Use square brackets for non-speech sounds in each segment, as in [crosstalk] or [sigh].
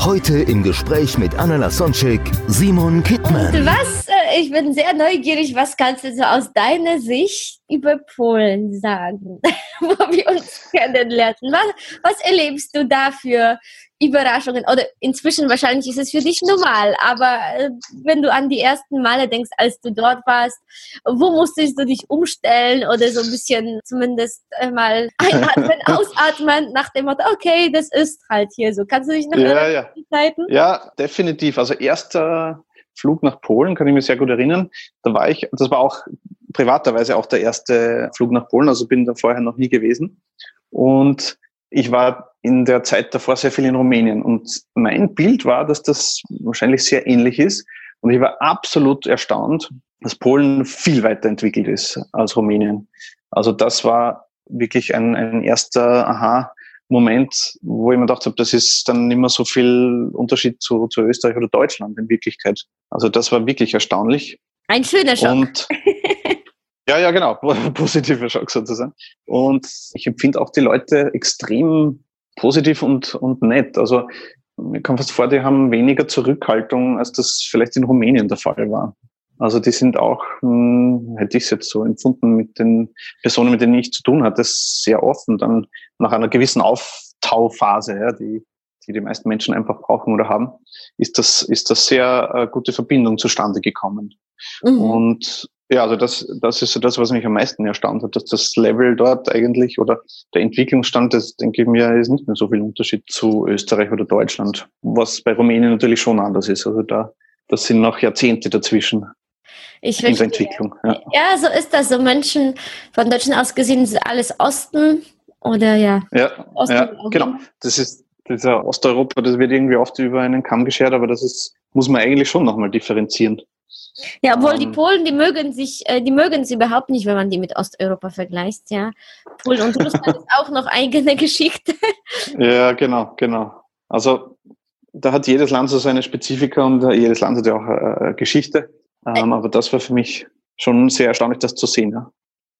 Heute im Gespräch mit Anna Lasonczek, Simon Kittmann. Was, äh, ich bin sehr neugierig, was kannst du so aus deiner Sicht über Polen sagen, [laughs] wo wir uns kennenlernen? Was, was erlebst du da für Überraschungen? Oder inzwischen wahrscheinlich ist es für dich normal, aber äh, wenn du an die ersten Male denkst, als du dort warst, wo musstest du dich umstellen oder so ein bisschen zumindest äh, mal [laughs] einatmen, ausatmen nach dem Motto, okay, das ist halt hier so. Kannst du dich noch Ja, ja. an die Zeiten? Ja, definitiv. Also erster Flug nach Polen, kann ich mich sehr gut erinnern. Da war ich, das war auch privaterweise auch der erste Flug nach Polen, also bin da vorher noch nie gewesen. Und ich war in der Zeit davor sehr viel in Rumänien. Und mein Bild war, dass das wahrscheinlich sehr ähnlich ist. Und ich war absolut erstaunt, dass Polen viel weiterentwickelt ist als Rumänien. Also das war wirklich ein, ein erster Aha-Moment, wo ich mir gedacht habe, das ist dann nicht mehr so viel Unterschied zu, zu Österreich oder Deutschland in Wirklichkeit. Also das war wirklich erstaunlich. Ein schöner Schock. Und [laughs] ja, ja, genau, [laughs] positiver Schock sozusagen. Und ich empfinde auch die Leute extrem positiv und, und nett. Also mir kommt fast vor, die haben weniger Zurückhaltung, als das vielleicht in Rumänien der Fall war. Also die sind auch, hm, hätte ich es jetzt so empfunden, mit den Personen, mit denen ich zu tun hatte, sehr offen dann nach einer gewissen Auftauphase, ja, die, die die meisten Menschen einfach brauchen oder haben, ist das, ist das sehr äh, gute Verbindung zustande gekommen. Mhm. Und ja, also das, das ist so das, was mich am meisten erstaunt hat, dass das Level dort eigentlich oder der Entwicklungsstand, das denke ich mir, ist nicht mehr so viel Unterschied zu Österreich oder Deutschland, was bei Rumänien natürlich schon anders ist. Also da, das sind noch Jahrzehnte dazwischen Ich verstehe. Entwicklung. Ja. Ja, so ist das. So Menschen von Deutschland aus gesehen sind alles Osten oder ja. Ja, Osten ja genau. Das ist dieser Osteuropa, das wird irgendwie oft über einen Kamm geschert, aber das ist, muss man eigentlich schon nochmal differenzieren. Ja, obwohl die Ähm. Polen, die mögen sich, äh, die mögen es überhaupt nicht, wenn man die mit Osteuropa vergleicht, ja. Polen und Russland ist auch noch eigene Geschichte. [laughs] Ja, genau, genau. Also da hat jedes Land so seine Spezifika und jedes Land hat ja auch äh, Geschichte. Ähm, aber das war für mich schon sehr erstaunlich, das zu sehen. Ja.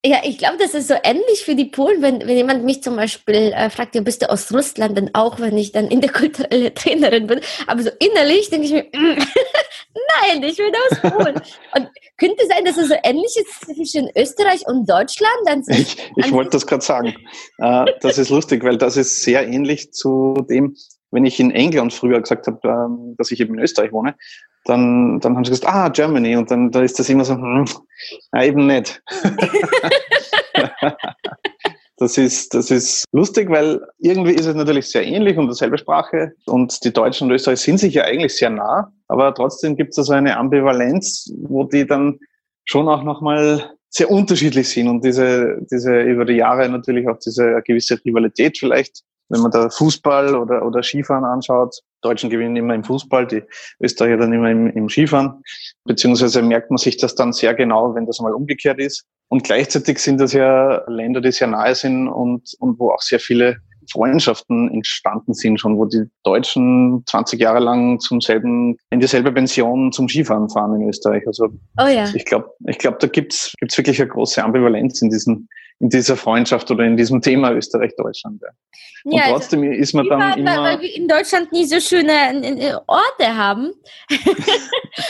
Ja, ich glaube, das ist so ähnlich für die Polen, wenn, wenn jemand mich zum Beispiel äh, fragt, ja, bist du aus Russland, dann auch, wenn ich dann interkulturelle [laughs] Trainerin bin. Aber so innerlich denke ich mir, mm, [laughs] nein, ich bin aus Polen. Und könnte sein, dass es so ähnlich ist zwischen Österreich und Deutschland? Dann Ich, ich wollte das gerade sagen. Äh, das ist lustig, weil das ist sehr ähnlich zu dem, wenn ich in England früher gesagt habe, ähm, dass ich eben in Österreich wohne, dann, dann haben sie gesagt, ah, Germany. Und dann da ist das immer so, hm, na, eben nicht. [laughs] Das ist, das ist lustig, weil irgendwie ist es natürlich sehr ähnlich und dieselbe Sprache. Und die Deutschen und Österreich sind sich ja eigentlich sehr nah. Aber trotzdem gibt es da so eine Ambivalenz, wo die dann schon auch nochmal sehr unterschiedlich sind und diese, diese über die Jahre natürlich auch diese gewisse Rivalität vielleicht, wenn man da Fußball oder, oder Skifahren anschaut. Deutschen gewinnen immer im Fußball, die Österreicher dann immer im, im Skifahren. Beziehungsweise merkt man sich das dann sehr genau, wenn das mal umgekehrt ist. Und gleichzeitig sind das ja Länder, die sehr nahe sind und, und wo auch sehr viele Freundschaften entstanden sind schon, wo die Deutschen 20 Jahre lang zum selben, in dieselbe Pension zum Skifahren fahren in Österreich. Also oh ja. ich glaube, ich glaube, da gibt's gibt's wirklich eine große Ambivalenz in diesem, in dieser Freundschaft oder in diesem Thema Österreich-Deutschland. Ja. Und Ja, also trotzdem ist man dann Weil, weil immer, wir in Deutschland nie so schöne äh, Orte haben. [laughs]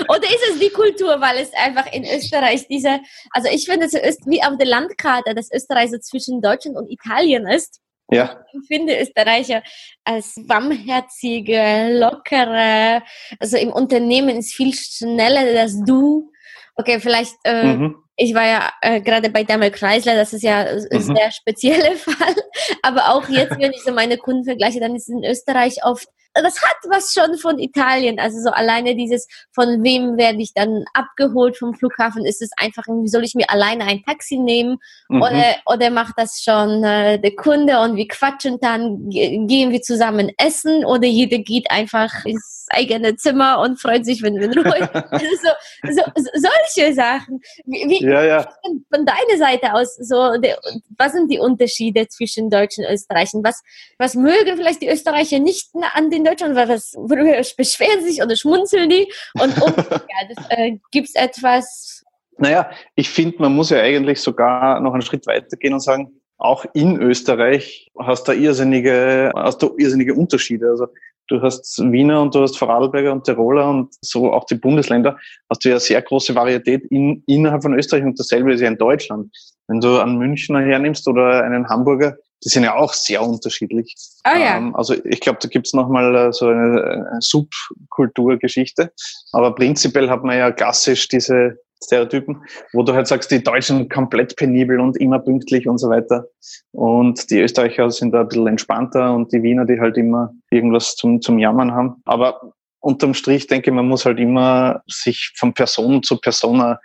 Oder ist es die Kultur, weil es einfach in Österreich diese, also ich finde, es ist wie auf der Landkarte, dass Österreich so zwischen Deutschland und Italien ist. Ja, Ich finde Österreicher als warmherzige, lockere, also im Unternehmen ist viel schneller das Du. Okay, vielleicht, äh, mhm. ich war ja äh, gerade bei Daimler Chrysler, das ist ja ein Mhm. sehr spezieller [laughs] Fall. Aber auch jetzt, wenn ich so meine Kunden vergleiche, dann ist es in Österreich oft das hat was schon von Italien. Also so alleine dieses, von wem werde ich dann abgeholt vom Flughafen? Ist es einfach, wie soll ich mir alleine ein Taxi nehmen? Mhm. Oder, oder macht das schon äh, der Kunde und wir quatschen dann, gehen wir zusammen essen oder jeder geht einfach ins eigene Zimmer und freut sich, wenn wir ruhig. [laughs] also so, so, so, solche Sachen. Wie, ja, ja. Von, von deiner Seite aus, so, der, was sind die Unterschiede zwischen Deutschen und Österreichern? Was, was mögen vielleicht die Österreicher nicht an den Deutschen? Was, worüber beschweren sich oder schmunzeln die? Und, und [laughs] ja, äh, gibt es etwas? Naja, ich finde, man muss ja eigentlich sogar noch einen Schritt weiter gehen und sagen, auch in Österreich hast du irrsinnige, hast du irrsinnige Unterschiede. Also du hast Wiener und du hast Vorarlberger und Tiroler und so auch die Bundesländer, hast du ja sehr große Varietät in, innerhalb von Österreich und dasselbe ist ja in Deutschland. Wenn du einen Münchner hernimmst oder einen Hamburger, die sind ja auch sehr unterschiedlich. Ah, ja. Ähm, also ich glaube, da gibt's nochmal äh, so eine, eine Subkulturgeschichte. Aber prinzipiell hat man ja klassisch diese Stereotypen, wo du halt sagst, die Deutschen komplett penibel und immer pünktlich und so weiter. Und die Österreicher sind da ein bisschen entspannter und die Wiener, die halt immer irgendwas zum, zum Jammern haben. Aber unterm Strich denke ich, man muss halt immer sich von Person zu Person ein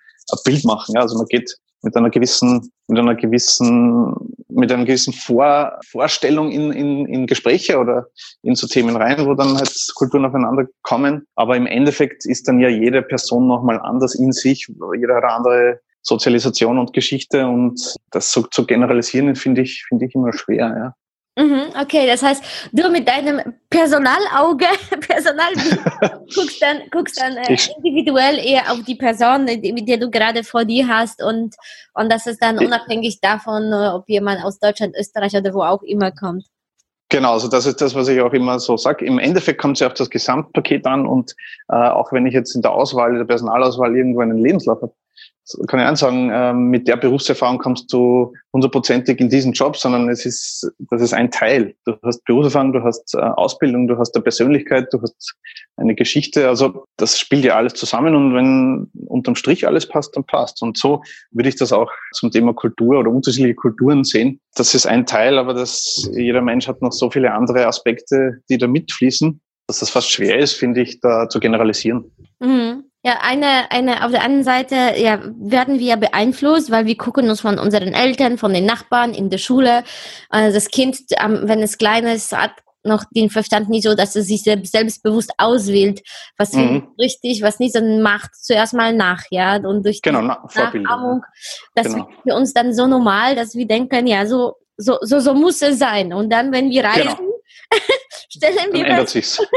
Bild machen. Ja? Also man geht mit einer gewissen, mit einer gewissen, mit einer gewissen Vor, Vorstellung in, in, in Gespräche oder in so Themen rein, wo dann halt Kulturen aufeinander kommen. Aber im Endeffekt ist dann ja jede Person nochmal anders in sich. Jeder hat eine andere Sozialisation und Geschichte und das so zu generalisieren, finde ich, finde ich immer schwer, ja. Mhm, okay, das heißt, du mit deinem Personalauge, [laughs] Personal guckst dann, guckst dann äh, individuell eher auf die Person, mit der du gerade vor dir hast und, und das ist dann unabhängig davon, äh, ob jemand aus Deutschland, Österreich oder wo auch immer kommt. Genau, also das ist das, was ich auch immer so sage. Im Endeffekt kommt es ja auf das Gesamtpaket an und äh, auch wenn ich jetzt in der Auswahl, der Personalauswahl irgendwo einen Lebenslauf habe, kann ich sagen, ähm, mit der Berufserfahrung kommst du hundertprozentig in diesen Job, sondern es ist, das ist ein Teil. Du hast Berufserfahrung, du hast äh, Ausbildung, du hast eine Persönlichkeit, du hast eine Geschichte. Also das spielt ja alles zusammen und wenn unterm Strich alles passt, dann passt. Und so würde ich das auch zum Thema Kultur oder unterschiedliche Kulturen sehen. Das ist ein Teil, aber das, jeder Mensch hat noch so viele andere Aspekte, die da mitfließen, dass das fast schwer ist, finde ich, da zu generalisieren. Mhm. Ja, eine, eine, auf der anderen Seite, ja, werden wir beeinflusst, weil wir gucken uns von unseren Eltern, von den Nachbarn in der Schule. Also das Kind, wenn es klein ist, hat noch den Verstand nicht so, dass es sich selbstbewusst auswählt, was mhm. richtig, was nicht, sondern macht zuerst mal nach, ja, und durch genau, die Nachahmung, das genau. wird für uns dann so normal, dass wir denken, ja, so, so, so, so muss es sein. Und dann, wenn wir reisen, genau. [laughs] stellen dann wir ändert sich's. [laughs]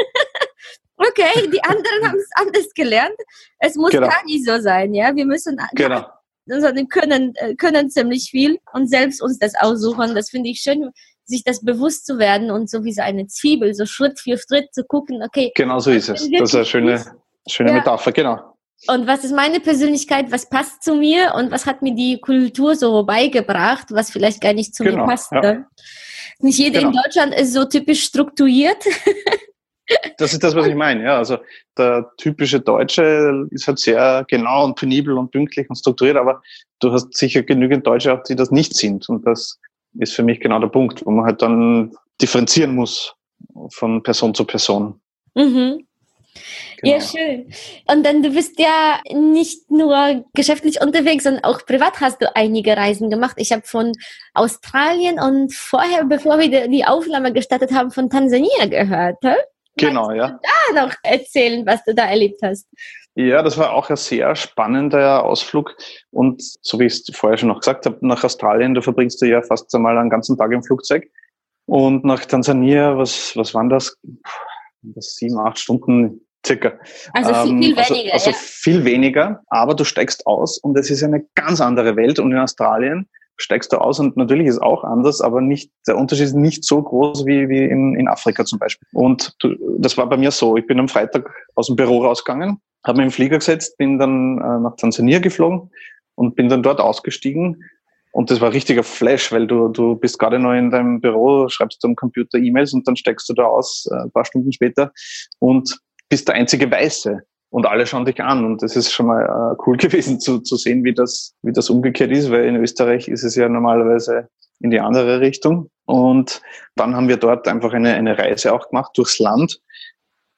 okay, die anderen [laughs] haben es anders gelernt. Es muss genau. gar nicht so sein, ja. Wir müssen genau. sondern können, äh, können ziemlich viel und selbst uns das aussuchen. Das finde ich schön, sich das bewusst zu werden und so wie so eine Zwiebel, so Schritt für Schritt zu gucken, okay. Genau so ist es. Das ist eine schöne, schöne ja. Metapher, genau. Und was ist meine Persönlichkeit, was passt zu mir und was hat mir die Kultur so beigebracht, was vielleicht gar nicht zu genau, mir passt. Ja. Nicht jeder genau. in Deutschland ist so typisch strukturiert. [laughs] Das ist das, was ich meine. Ja, also der typische Deutsche ist halt sehr genau und penibel und pünktlich und strukturiert, aber du hast sicher genügend Deutsche auch, die das nicht sind. Und das ist für mich genau der Punkt, wo man halt dann differenzieren muss von Person zu Person. Mhm. Genau. Ja, schön. Und dann, du bist ja nicht nur geschäftlich unterwegs, sondern auch privat hast du einige Reisen gemacht. Ich habe von Australien und vorher, bevor wir die Aufnahme gestartet haben, von Tansania gehört. He? Genau, ja. Du da noch erzählen, was du da erlebt hast? Ja, das war auch ein sehr spannender Ausflug. Und so wie ich es vorher schon noch gesagt habe, nach Australien, da verbringst du ja fast einmal einen ganzen Tag im Flugzeug. Und nach Tansania, was, was waren das? das sieben, acht Stunden circa. Also viel, ähm, viel also, weniger. Also ja. viel weniger, aber du steigst aus und es ist eine ganz andere Welt. Und in Australien steigst du aus und natürlich ist auch anders, aber nicht, der Unterschied ist nicht so groß wie, wie in, in Afrika zum Beispiel. Und du, das war bei mir so. Ich bin am Freitag aus dem Büro rausgegangen, habe mich im Flieger gesetzt, bin dann äh, nach Tansania geflogen und bin dann dort ausgestiegen. Und das war richtiger Flash, weil du, du bist gerade noch in deinem Büro, schreibst am Computer E-Mails und dann steigst du da aus, äh, ein paar Stunden später und bist der einzige Weiße und alle schauen dich an. Und das ist schon mal äh, cool [laughs] gewesen zu, zu sehen, wie das, wie das umgekehrt ist, weil in Österreich ist es ja normalerweise in die andere Richtung. Und dann haben wir dort einfach eine, eine Reise auch gemacht durchs Land.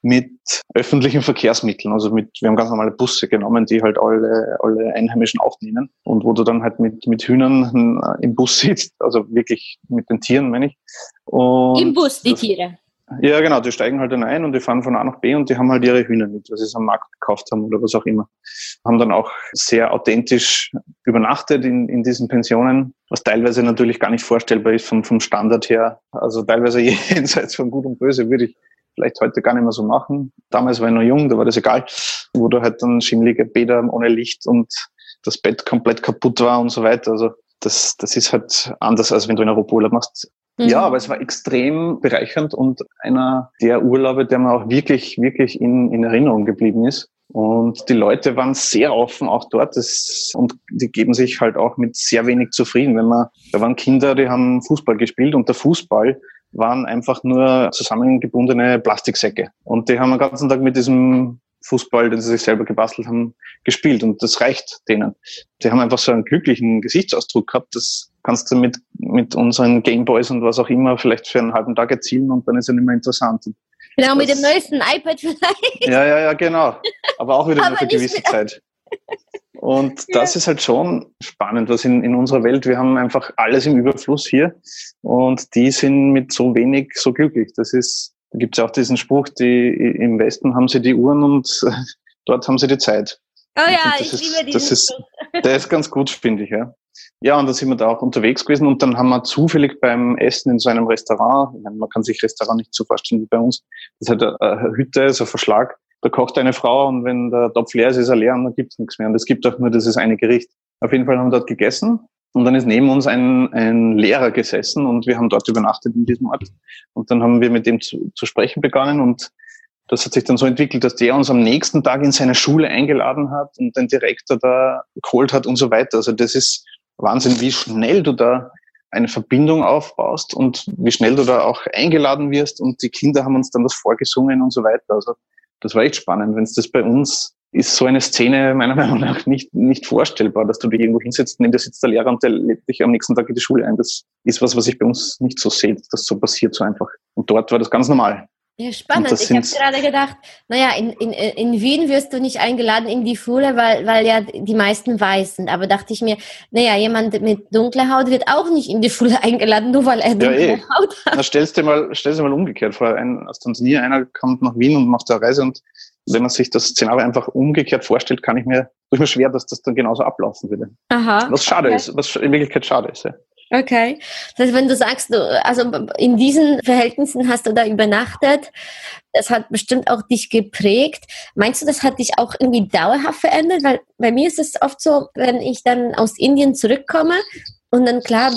mit öffentlichen Verkehrsmitteln. Also mit, wir haben ganz normale Busse genommen, die halt alle, alle Einheimischen aufnehmen und wo du dann halt mit, mit Hühnern im Bus sitzt, also wirklich mit den Tieren, meine ich. Und Im Bus, die Tiere? Ja, genau, die steigen halt dann ein und die fahren von A nach B und die haben halt ihre Hühner mit, was sie am Markt gekauft haben oder was auch immer. Haben dann auch sehr authentisch übernachtet in, in diesen Pensionen, was teilweise natürlich gar nicht vorstellbar ist vom, vom Standard her. Also teilweise [laughs] jenseits von Gut und Böse würde ich vielleicht heute gar nicht mehr so machen. Damals war ich noch jung, da war das egal, wo du halt dann schimmelige Bäder ohne Licht und das Bett komplett kaputt war und so weiter. Also das, das ist halt anders, als wenn du in Europa Urlaub machst. Ja, mhm. aber es war extrem bereichernd und einer der Urlaube, der mir auch wirklich, wirklich in, in Erinnerung geblieben ist. Und die Leute waren sehr offen auch dort das, und die geben sich halt auch mit sehr wenig zufrieden. Wenn man, da waren Kinder, die haben Fußball gespielt und der Fußball waren einfach nur zusammengebundene Plastiksäcke. Und die haben den ganzen Tag mit diesem Fußball, den sie sich selber gebastelt haben, gespielt. Und das reicht denen. Die haben einfach so einen glücklichen Gesichtsausdruck gehabt. Das kannst du mit, mit unseren Gameboys und was auch immer vielleicht für einen halben Tag erzielen und dann ist es nicht mehr interessant. Genau, das, mit dem neuesten iPad vielleicht. Ja, ja, ja, genau. Aber auch wieder [laughs] nur für gewisse Zeit. Und [laughs] das ja. ist halt schon spannend, was in, in unserer Welt, wir haben einfach alles im Überfluss hier und die sind mit so wenig so glücklich. Das ist, da gibt es auch diesen Spruch, die im Westen haben sie die Uhren und [laughs] dort haben sie die Zeit. Oh ja, ich ist, liebe diesen das ist, [laughs] Der ist ganz gut, finde ich, ja. Ja, und da sind wir da auch unterwegs gewesen und dann haben wir zufällig beim Essen in so einem Restaurant, man kann sich Restaurant nicht so vorstellen wie bei uns, das hat eine Hütte, so ein Verschlag, da kocht eine Frau und wenn der Topf leer ist, ist er leer und dann gibt's nichts mehr. Und es gibt auch nur dieses eine Gericht. Auf jeden Fall haben wir dort gegessen und dann ist neben uns ein, ein Lehrer gesessen und wir haben dort übernachtet in diesem Ort. Und dann haben wir mit dem zu, zu sprechen begonnen und das hat sich dann so entwickelt, dass der uns am nächsten Tag in seine Schule eingeladen hat und den Direktor da geholt hat und so weiter. Also das ist Wahnsinn, wie schnell du da eine Verbindung aufbaust und wie schnell du da auch eingeladen wirst und die Kinder haben uns dann das vorgesungen und so weiter. Also das war echt spannend. Wenn es das bei uns ist so eine Szene meiner [laughs] Meinung nach nicht, nicht vorstellbar, dass du dich irgendwo hinsetzt, neben dir sitzt der Lehrer und der lädt dich am nächsten Tag in die Schule ein. Das ist was, was ich bei uns nicht so sehe, dass das so passiert so einfach. Und dort war das ganz normal. Ja, spannend. Ich habe gerade gedacht, naja, in, in, in Wien wirst du nicht eingeladen in die Schule, weil, weil ja die meisten weiß sind. Aber dachte ich mir, naja, jemand mit dunkler Haut wird auch nicht in die Schule [laughs] eingeladen, nur weil er dunkle ja, eh. Haut hat. Na, stellst dir mal, stellst dir mal umgekehrt vor. Ein, aus Tansania, einer kommt nach Wien und macht eine Reise und wenn man sich das Szenario einfach umgekehrt vorstellt, kann ich mir, tue mir schwer, dass das dann genauso ablaufen würde. Aha. Was schade okay. ist, was in Wirklichkeit schade ist. Ja. Okay. Das heißt, wenn du sagst, du, also in diesen Verhältnissen hast du da übernachtet, das hat bestimmt auch dich geprägt. Meinst du, das hat dich auch irgendwie dauerhaft verändert? Weil bei mir ist es oft so, wenn ich dann aus Indien zurückkomme und dann klar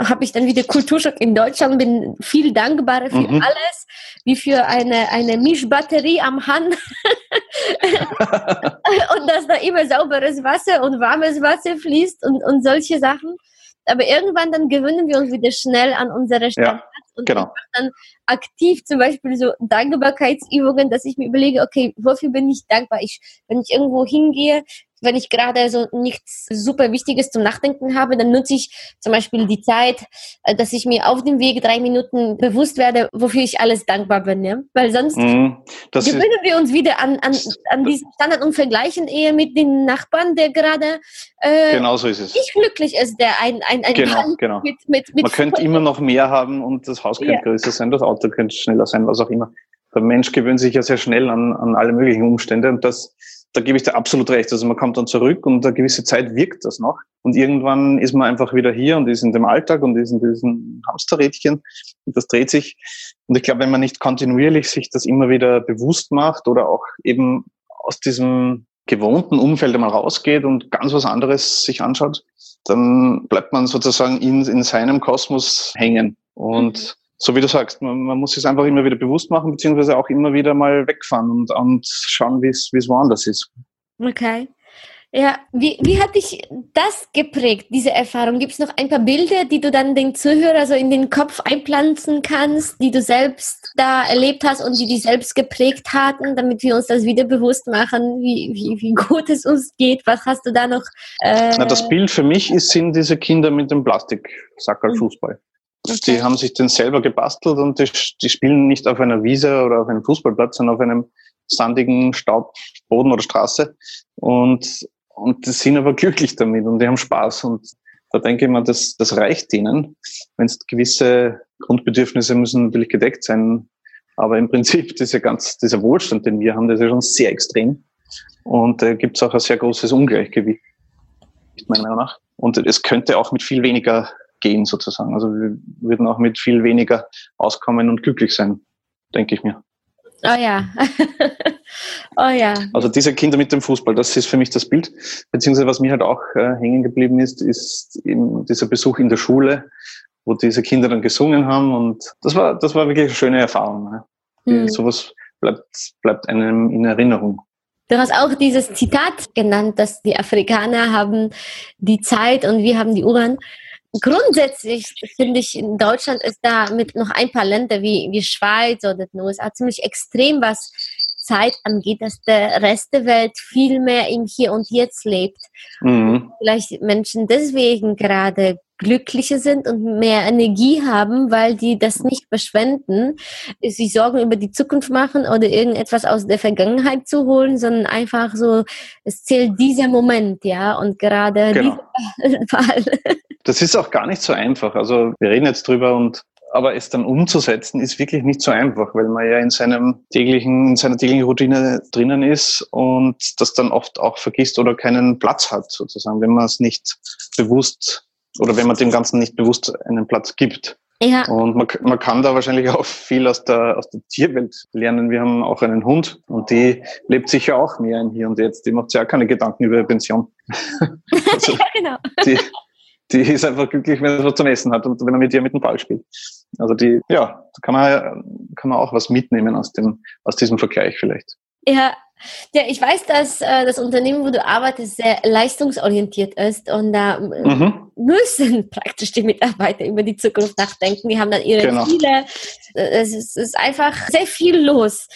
habe ich dann wieder Kulturschock in Deutschland, bin viel dankbarer für mhm. alles, wie für eine, eine Mischbatterie am Hand. [laughs] [laughs] und dass da immer sauberes Wasser und warmes Wasser fließt und, und solche Sachen aber irgendwann dann gewöhnen wir uns wieder schnell an unsere Standards ja, und genau. dann aktiv zum Beispiel so Dankbarkeitsübungen, dass ich mir überlege, okay, wofür bin ich dankbar? Ich, wenn ich irgendwo hingehe, wenn ich gerade so nichts super Wichtiges zum Nachdenken habe, dann nutze ich zum Beispiel die Zeit, äh, dass ich mir auf dem Weg drei Minuten bewusst werde, wofür ich alles dankbar bin. Ja? Weil sonst mm, gewöhnen wir uns wieder an, an, an diesen Standard und vergleichen eher mit den Nachbarn, der gerade äh, genau so ist es. nicht glücklich ist, der ein, ein, ein genau, genau. Mit, mit, mit Man könnte immer noch mehr haben und das Haus könnte ja. größer sein, das Auto könnte schneller sein, was auch immer. Der Mensch gewöhnt sich ja sehr schnell an, an alle möglichen Umstände und das da gebe ich dir absolut recht. Also man kommt dann zurück und eine gewisse Zeit wirkt das noch. Und irgendwann ist man einfach wieder hier und ist in dem Alltag und ist in diesem Hamsterrädchen. Und das dreht sich. Und ich glaube, wenn man nicht kontinuierlich sich das immer wieder bewusst macht oder auch eben aus diesem gewohnten Umfeld einmal rausgeht und ganz was anderes sich anschaut, dann bleibt man sozusagen in, in seinem Kosmos hängen. Und mhm so wie du sagst, man, man muss es einfach immer wieder bewusst machen, beziehungsweise auch immer wieder mal wegfahren und, und schauen, wie es woanders ist. Okay. Ja, wie, wie hat dich das geprägt, diese Erfahrung? Gibt es noch ein paar Bilder, die du dann den Zuhörer so in den Kopf einpflanzen kannst, die du selbst da erlebt hast und die dich selbst geprägt hatten, damit wir uns das wieder bewusst machen, wie, wie, wie gut es uns geht? Was hast du da noch? Äh Na, das Bild für mich ist, sind diese Kinder mit dem Plastiksackerl. Fußball. Okay. Die haben sich den selber gebastelt und die, die spielen nicht auf einer Wiese oder auf einem Fußballplatz, sondern auf einem sandigen Staubboden oder Straße. Und, und die sind aber [laughs] glücklich damit und die haben Spaß. Und da denke ich mir, das, das reicht ihnen. Wenn es gewisse Grundbedürfnisse müssen natürlich gedeckt sein. Aber im Prinzip dieser ganz, dieser Wohlstand, den wir haben, der ist ja schon sehr extrem. Und da äh, gibt es auch ein sehr großes Ungleichgewicht, meiner Meinung nach. Und es könnte auch mit viel weniger gehen, sozusagen. Also wir würden auch mit viel weniger auskommen und glücklich sein, denke ich mir. Oh ja. [laughs] oh ja. Also diese Kinder mit dem Fußball, das ist für mich das Bild. Beziehungsweise was mir halt auch äh, hängen geblieben ist, ist eben dieser Besuch in der Schule, wo diese Kinder dann gesungen haben und das war, das war wirklich eine schöne Erfahrung. Ne? Mhm. Sowas bleibt, bleibt einem in Erinnerung. Du hast auch dieses Zitat genannt, dass die Afrikaner haben die Zeit und wir haben die Uhren grundsätzlich finde ich, in Deutschland ist da mit noch ein paar Länder wie, wie Schweiz oder den USA ziemlich extrem, was Zeit angeht, dass der Rest der Welt viel mehr im Hier und Jetzt lebt. Mhm. Vielleicht Menschen deswegen gerade glücklicher sind und mehr Energie haben, weil die das nicht verschwenden, sich Sorgen über die Zukunft machen oder irgendetwas aus der Vergangenheit zu holen, sondern einfach so, es zählt dieser Moment, ja, und gerade genau. dieser [laughs] Fall. Das ist auch gar nicht so einfach. Also wir reden jetzt drüber und aber es dann umzusetzen ist wirklich nicht so einfach, weil man ja in seinem täglichen, in seiner täglichen Routine drinnen ist und das dann oft auch vergisst oder keinen Platz hat, sozusagen, wenn man es nicht bewusst oder wenn man dem Ganzen nicht bewusst einen Platz gibt. Ja. Und man, man kann da wahrscheinlich auch viel aus der, aus der Tierwelt lernen. Wir haben auch einen Hund und die lebt sicher auch mehr im Hier und Jetzt. Die macht sich auch keine Gedanken über ihre Pension. [laughs] also ja, genau. Die, die ist einfach glücklich, wenn sie was zum Essen hat und wenn er mit ihr mit dem Ball spielt. Also die, ja, da kann man, kann man auch was mitnehmen aus dem, aus diesem Vergleich vielleicht. Ja, ja, ich weiß, dass äh, das Unternehmen, wo du arbeitest, sehr leistungsorientiert ist und da äh, mhm. müssen [laughs] praktisch die Mitarbeiter über die Zukunft nachdenken. Die haben dann ihre genau. Ziele. Äh, es ist, es ist einfach sehr viel los.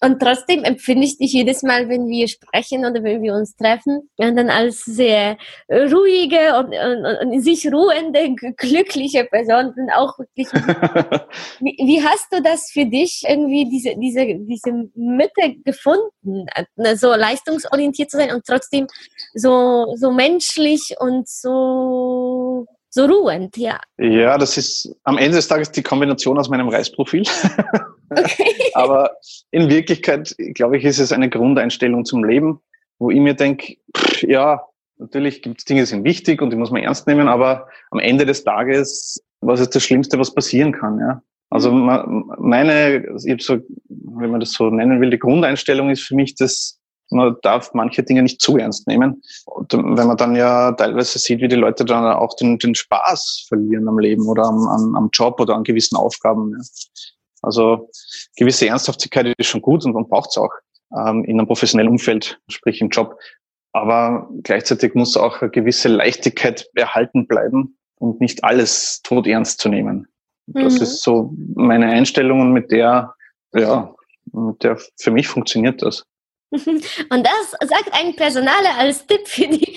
Und trotzdem empfinde ich dich jedes Mal, wenn wir sprechen oder wenn wir uns treffen, dann als sehr ruhige und, und, und in sich ruhende, glückliche Person. Und auch wirklich, [laughs] wie, wie, hast du das für dich irgendwie, diese, diese, diese Mitte gefunden, so leistungsorientiert zu sein und trotzdem so, so menschlich und so so ruhend, ja. Ja, das ist am Ende des Tages die Kombination aus meinem Reisprofil. [laughs] Okay. Aber in Wirklichkeit, glaube ich, ist es eine Grundeinstellung zum Leben, wo ich mir denke, ja, natürlich gibt es Dinge, die sind wichtig und die muss man ernst nehmen, aber am Ende des Tages, was ist das Schlimmste, was passieren kann, ja? Also meine, ich so, wenn man das so nennen will, die Grundeinstellung ist für mich, dass man darf manche Dinge nicht zu ernst nehmen. Und wenn man dann ja teilweise sieht, wie die Leute dann auch den, den Spaß verlieren am Leben oder am, am, am Job oder an gewissen Aufgaben. Ja. Also gewisse Ernsthaftigkeit ist schon gut und man braucht es auch ähm, in einem professionellen Umfeld, sprich im Job. Aber gleichzeitig muss auch eine gewisse Leichtigkeit erhalten bleiben und nicht alles tot ernst zu nehmen. Mhm. Das ist so meine Einstellung und mit der, ja, mit der für mich funktioniert das. [laughs] Und das sagt ein Personaler als Tipp für die [laughs]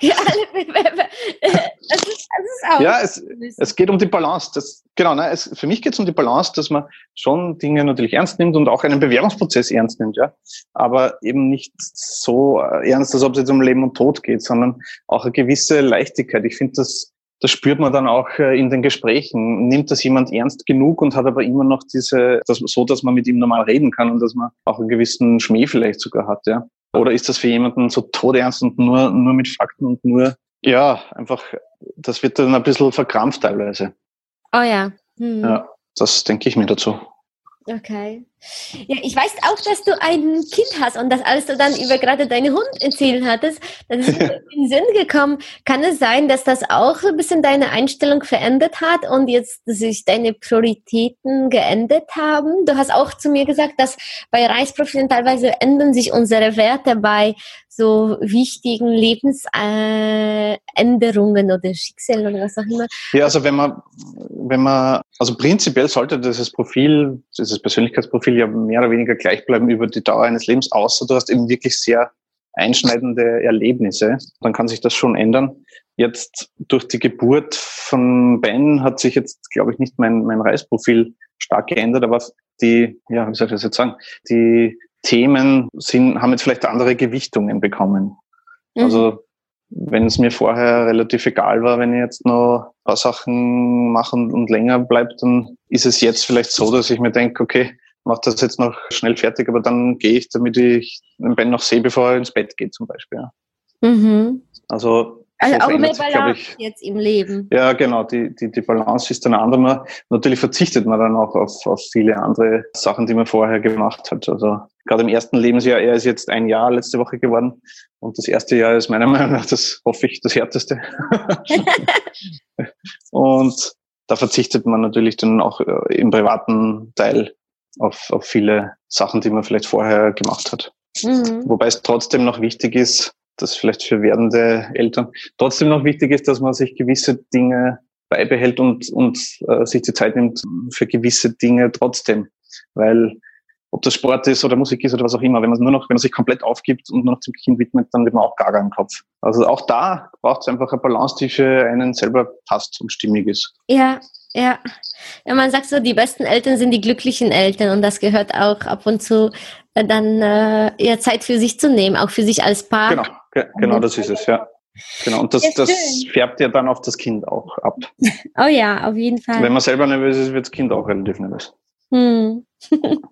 für alle Bewerber. Das ist, das ist ja, es, es geht um die Balance. Das, genau, ne, es, für mich geht es um die Balance, dass man schon Dinge natürlich ernst nimmt und auch einen Bewerbungsprozess ernst nimmt, ja. Aber eben nicht so ernst, als ob es jetzt um Leben und Tod geht, sondern auch eine gewisse Leichtigkeit. Ich finde das das spürt man dann auch äh, in den Gesprächen. Nimmt das jemand ernst genug und hat aber immer noch diese, das, so, dass man mit ihm normal reden kann und dass man auch einen gewissen Schmäh vielleicht sogar hat, ja? Oder ist das für jemanden so todernst und nur, nur mit Fakten und nur, ja, einfach, das wird dann ein bisschen verkrampft teilweise. Oh ja. Hm. Ja, das denke ich mir dazu. Okay. Ja, ich weiß auch, dass du ein Kind hast und dass als du dann über gerade deinen Hund erzählt hattest, dann ist [laughs] mir in den Sinn gekommen, kann es sein, dass das auch ein bisschen deine Einstellung verändert hat und jetzt sich deine Prioritäten geändert haben? Du hast auch zu mir gesagt, dass bei Reisprofilen teilweise ändern sich unsere Werte bei so wichtigen Lebensänderungen oder Schicksalen oder was auch immer. Ja, also wenn man, wenn man, also prinzipiell sollte dieses Profil, dieses Persönlichkeitsprofil ja mehr oder weniger gleich bleiben über die Dauer eines Lebens, außer du hast eben wirklich sehr einschneidende Erlebnisse, dann kann sich das schon ändern. jetzt durch die Geburt von Ben hat sich jetzt, glaube ich, nicht mein, mein Reisprofil stark geändert, aber die, ja, wie soll ich das jetzt sagen, die Themen sind, haben jetzt vielleicht andere Gewichtungen bekommen. Mhm. Also wenn es mir vorher relativ egal war, wenn ich jetzt noch ein paar Sachen machen und länger bleibt, dann ist es jetzt vielleicht so, dass ich mir denke, okay, mach das jetzt noch schnell fertig, aber dann gehe ich, damit ich den Ben noch sehe, bevor er ins Bett geht zum Beispiel. Mhm. Also also auch mehr Balance ich, jetzt im Leben. Ja, genau. Die, die, die Balance ist dann andere. Natürlich verzichtet man dann auch auf, auf viele andere Sachen, die man vorher gemacht hat. Also gerade im ersten Lebensjahr, er ist jetzt ein Jahr letzte Woche geworden. Und das erste Jahr ist meiner [laughs] Meinung nach, das hoffe ich, das härteste. [laughs] und da verzichtet man natürlich dann auch äh, im privaten Teil auf, auf viele Sachen, die man vielleicht vorher gemacht hat. Mhm. Wobei es trotzdem noch wichtig ist, das vielleicht für werdende Eltern trotzdem noch wichtig ist, dass man sich gewisse Dinge beibehält und, und äh, sich die Zeit nimmt für gewisse Dinge trotzdem. Weil ob das Sport ist oder Musik ist oder was auch immer, wenn man nur noch, wenn man sich komplett aufgibt und nur noch dem Kind widmet, dann wird man auch gaga im Kopf. Also auch da braucht es einfach eine Balance, die für einen selber passt und stimmig ist. Ja, ja. Ja, man sagt so, die besten Eltern sind die glücklichen Eltern und das gehört auch ab und zu äh, dann äh, eher Zeit für sich zu nehmen, auch für sich als Paar. Genau, genau das ist es, ja. Genau, und das, das färbt ja dann auf das Kind auch ab. [laughs] Oh ja, auf jeden Fall. Wenn man selber nervös ist, wird das Kind auch relativ nervös. Hm.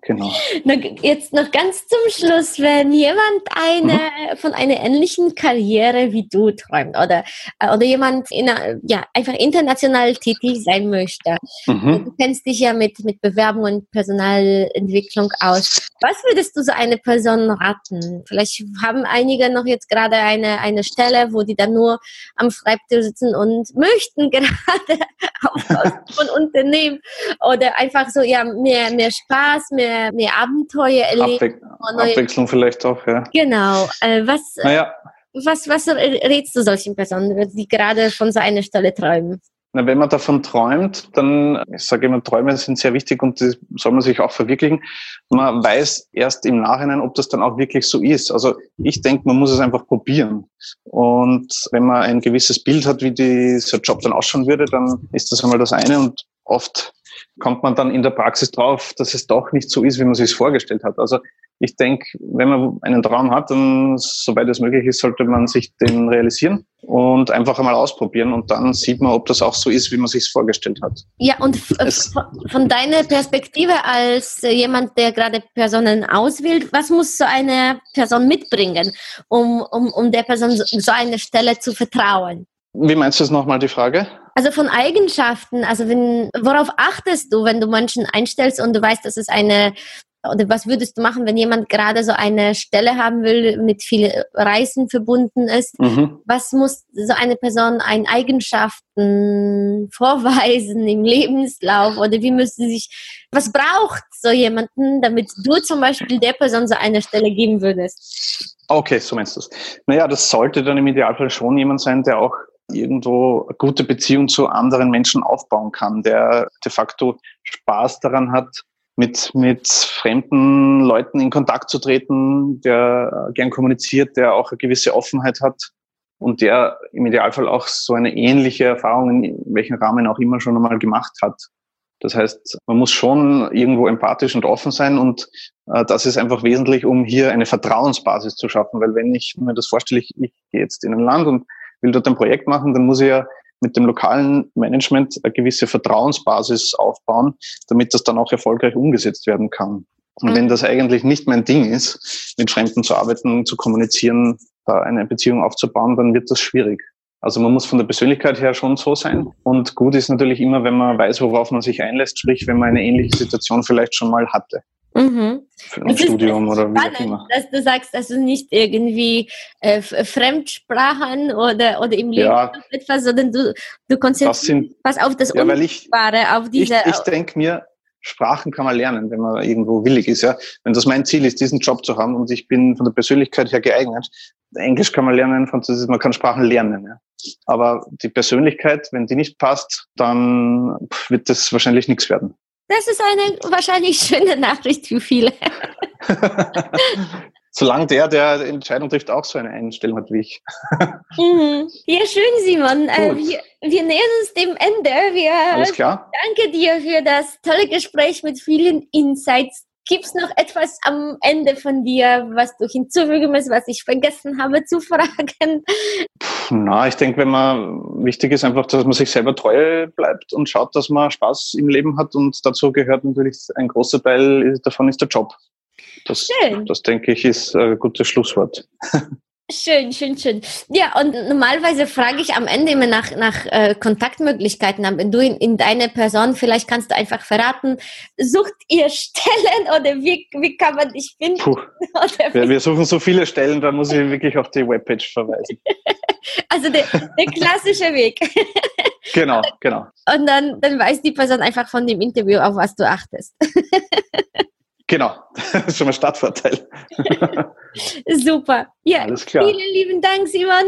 Genau. [laughs] Jetzt noch ganz zum Schluss, wenn jemand eine, mhm. von einer ähnlichen Karriere wie du träumt oder, äh, oder jemand in, ja, einfach international tätig sein möchte. Mhm. Du kennst dich ja mit, mit Bewerbung und Personalentwicklung aus. Was würdest du so eine Person raten? Vielleicht haben einige noch jetzt gerade eine, eine Stelle, wo die dann nur am Schreibtisch sitzen und [laughs] möchten gerade auf [laughs] von Unternehmen oder einfach so, ja, mehr, mehr Spaß Spaß, mehr, mehr Abenteuer erleben. Abwe Abwechslung vielleicht auch, ja. Genau. Äh, was, naja. was, was rätst du solchen Personen, die gerade von so einer Stelle träumen? Na, wenn man davon träumt, dann, ich sage immer, Träume sind sehr wichtig und die soll man sich auch verwirklichen. Man weiß erst im Nachhinein, ob das dann auch wirklich so ist. Also ich denke, man muss es einfach probieren. Und wenn man ein gewisses Bild hat, wie dieser Job dann ausschauen würde, dann ist das einmal das eine. Und oft kommt man dann in der Praxis drauf, dass es doch nicht so ist, wie man sich es vorgestellt hat. Also ich denke, wenn man einen Traum hat, dann, soweit es möglich ist, sollte man sich den realisieren und einfach einmal ausprobieren und dann sieht man, ob das auch so ist, wie man sich es vorgestellt hat. Ja, und von deiner Perspektive als jemand, der gerade Personen auswählt, was muss so eine Person mitbringen, um, um, um der Person so eine Stelle zu vertrauen? Wie meinst du das nochmal, die Frage? Also von Eigenschaften, also wenn, worauf achtest du, wenn du Menschen einstellst und du weißt, dass es eine, oder was würdest du machen, wenn jemand gerade so eine Stelle haben will, mit viel Reisen verbunden ist? Mhm. Was muss so eine Person ein Eigenschaften vorweisen im Lebenslauf oder wie müsste sich, was braucht so jemanden, damit du zum Beispiel der Person so eine Stelle geben würdest? Okay, so meinst du es. Naja, das sollte dann im Idealfall schon jemand sein, der auch irgendwo gute Beziehung zu anderen Menschen aufbauen kann, der de facto Spaß daran hat, mit, mit fremden Leuten in Kontakt zu treten, der gern kommuniziert, der auch eine gewisse Offenheit hat und der im Idealfall auch so eine ähnliche Erfahrung in welchem Rahmen auch immer schon einmal gemacht hat. Das heißt, man muss schon irgendwo empathisch und offen sein und äh, das ist einfach wesentlich, um hier eine Vertrauensbasis zu schaffen, weil wenn ich mir das vorstelle, ich, ich gehe jetzt in ein Land und will dort ein Projekt machen, dann muss ich ja mit dem lokalen Management eine gewisse Vertrauensbasis aufbauen, damit das dann auch erfolgreich umgesetzt werden kann. Und mhm. wenn das eigentlich nicht mein Ding ist, mit Fremden zu arbeiten, zu kommunizieren, da eine Beziehung aufzubauen, dann wird das schwierig. Also man muss von der Persönlichkeit her schon so sein. Und gut ist natürlich immer, wenn man weiß, worauf man sich einlässt, sprich, wenn man eine ähnliche Situation vielleicht schon mal hatte. Mhm. Für ein Studium oder wie auch immer. Dass du sagst, dass du nicht irgendwie äh, Fremdsprachen oder, oder im Leben ja, etwas, sondern du, du konzentrierst was auf das ja, Unsichtbare, auf diese. Ich, ich denke mir, Sprachen kann man lernen, wenn man irgendwo willig ist. Ja? Wenn das mein Ziel ist, diesen Job zu haben und ich bin von der Persönlichkeit her geeignet, Englisch kann man lernen, Französisch, man kann Sprachen lernen. Ja? Aber die Persönlichkeit, wenn die nicht passt, dann wird das wahrscheinlich nichts werden. Das ist eine wahrscheinlich schöne Nachricht für viele. [laughs] solange der, der die Entscheidung trifft, auch so eine Einstellung hat wie ich. [laughs] Mhm. Ja, schön, Simon. Äh, wir, wir nähern uns dem Ende. Wir Alles klar. danke dir für das tolle Gespräch mit vielen Insights. Gibt es noch etwas am Ende von dir, was du hinzufügen musst, was ich vergessen habe zu fragen? Puh, na, ich denke, wenn man wichtig ist einfach, dass man sich selber treu bleibt und schaut, dass man Spaß im Leben hat und dazu gehört natürlich ein großer Teil davon ist der Job. Das, Schön. das denke ich ist ein gutes Schlusswort. [laughs] Schön, schön, schön. Ja, und normalerweise frage ich am Ende immer nach, nach äh, Kontaktmöglichkeiten. Aber Wenn du in, in deine Person, vielleicht kannst du einfach verraten, sucht ihr Stellen oder wie, wie kann man dich finden? Puh. [laughs] Wir, wir suchen so viele Stellen, da muss ich wirklich auf die Webpage verweisen. [laughs] also der, der klassische Weg. [laughs] Genau, genau. Und dann, dann weiß die Person einfach von dem Interview, auf was du achtest. Genau. [laughs] Das ist schon mal Startvorteil. [laughs] Super. Ja, Alles klar. vielen lieben Dank, Simon.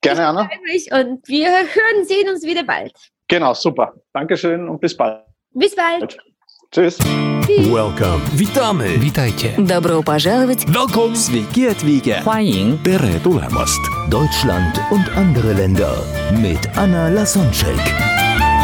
Gerne, Anna. Freue mich Und wir hören, sehen uns wieder bald. Genau, super. Dankeschön und bis bald. Bis bald. Tschüss. Welcome. Witamy. Witajcie. Добро пожаловать! Welcome. Sveiki atvykę. 欢迎 Tere tulemast. Deutschland und andere Länder mit Anna Lasonczek.